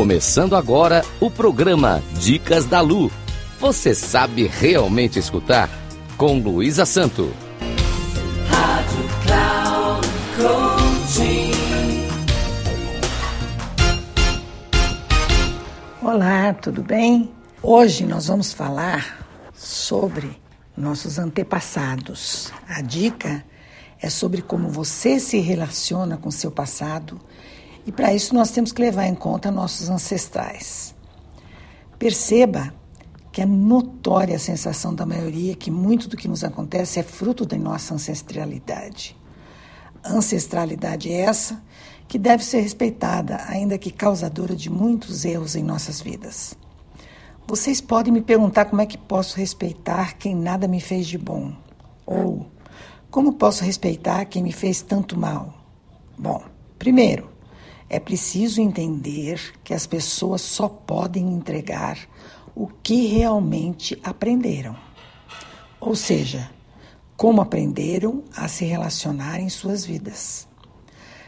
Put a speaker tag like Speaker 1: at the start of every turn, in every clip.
Speaker 1: Começando agora o programa Dicas da Lu. Você sabe realmente escutar? Com Luísa Santo.
Speaker 2: Rádio Cloud Olá, tudo bem? Hoje nós vamos falar sobre nossos antepassados. A dica é sobre como você se relaciona com seu passado e para isso nós temos que levar em conta nossos ancestrais. Perceba que é notória a sensação da maioria que muito do que nos acontece é fruto da nossa ancestralidade. Ancestralidade essa que deve ser respeitada, ainda que causadora de muitos erros em nossas vidas. Vocês podem me perguntar como é que posso respeitar quem nada me fez de bom? Ou como posso respeitar quem me fez tanto mal? Bom, primeiro, é preciso entender que as pessoas só podem entregar o que realmente aprenderam. Ou seja, como aprenderam a se relacionar em suas vidas.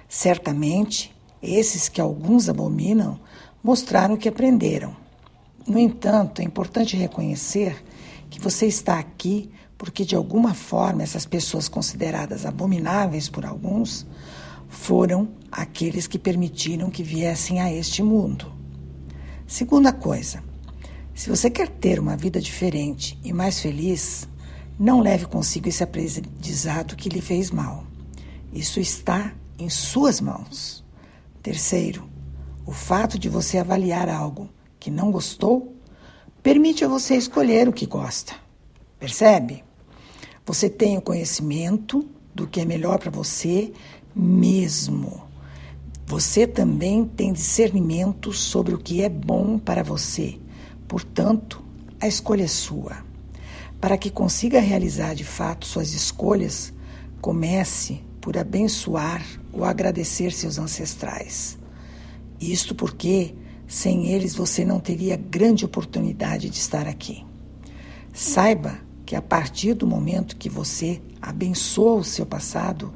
Speaker 2: Certamente, esses que alguns abominam mostraram que aprenderam. No entanto, é importante reconhecer que você está aqui porque, de alguma forma, essas pessoas consideradas abomináveis por alguns foram aqueles que permitiram que viessem a este mundo. Segunda coisa, se você quer ter uma vida diferente e mais feliz, não leve consigo esse aprendizado que lhe fez mal. Isso está em suas mãos. Terceiro, o fato de você avaliar algo que não gostou permite a você escolher o que gosta. Percebe? Você tem o conhecimento do que é melhor para você mesmo. Você também tem discernimento sobre o que é bom para você. Portanto, a escolha é sua. Para que consiga realizar de fato suas escolhas, comece por abençoar ou agradecer seus ancestrais. Isto porque, sem eles, você não teria grande oportunidade de estar aqui. Saiba que a partir do momento que você abençoa o seu passado,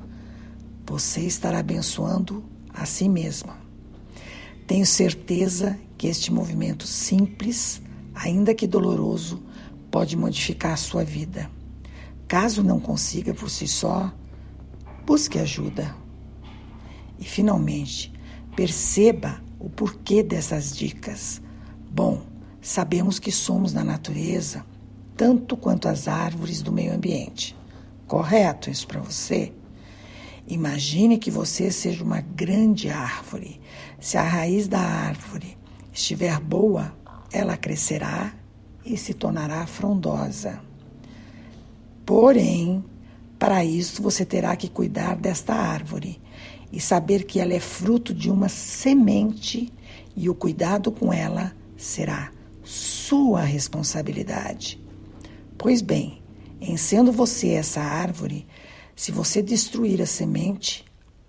Speaker 2: você estará abençoando a si mesma. Tenho certeza que este movimento simples, ainda que doloroso, pode modificar a sua vida. Caso não consiga por si só, busque ajuda. E, finalmente, perceba o porquê dessas dicas. Bom, sabemos que somos na natureza tanto quanto as árvores do meio ambiente. Correto isso para você? Imagine que você seja uma grande árvore. Se a raiz da árvore estiver boa, ela crescerá e se tornará frondosa. Porém, para isso você terá que cuidar desta árvore e saber que ela é fruto de uma semente e o cuidado com ela será sua responsabilidade. Pois bem, em sendo você essa árvore, se você destruir a semente,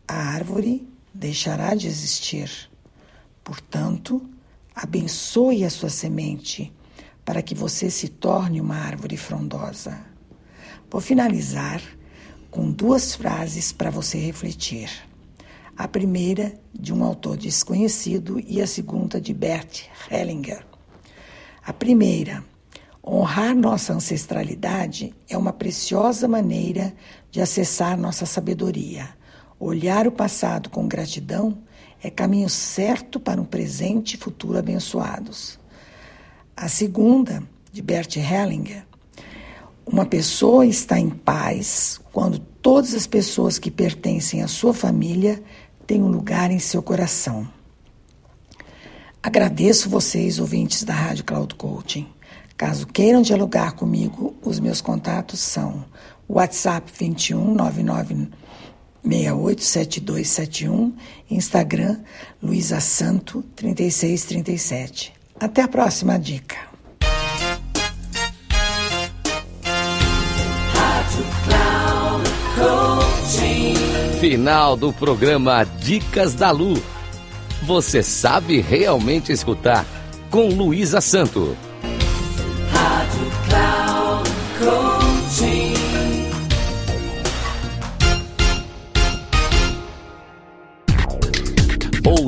Speaker 2: a árvore deixará de existir. Portanto, abençoe a sua semente para que você se torne uma árvore frondosa. Vou finalizar com duas frases para você refletir. A primeira de um autor desconhecido e a segunda de Bert Hellinger. A primeira, Honrar nossa ancestralidade é uma preciosa maneira de acessar nossa sabedoria. Olhar o passado com gratidão é caminho certo para um presente e futuro abençoados. A segunda, de Bert Hellinger, uma pessoa está em paz quando todas as pessoas que pertencem à sua família têm um lugar em seu coração. Agradeço vocês, ouvintes da Rádio Cloud Coaching. Caso queiram dialogar comigo, os meus contatos são WhatsApp 21 99 687271, Instagram Luísa Santo 3637. Até a próxima dica.
Speaker 1: Final do programa Dicas da Lu. Você sabe realmente escutar com Luísa Santo.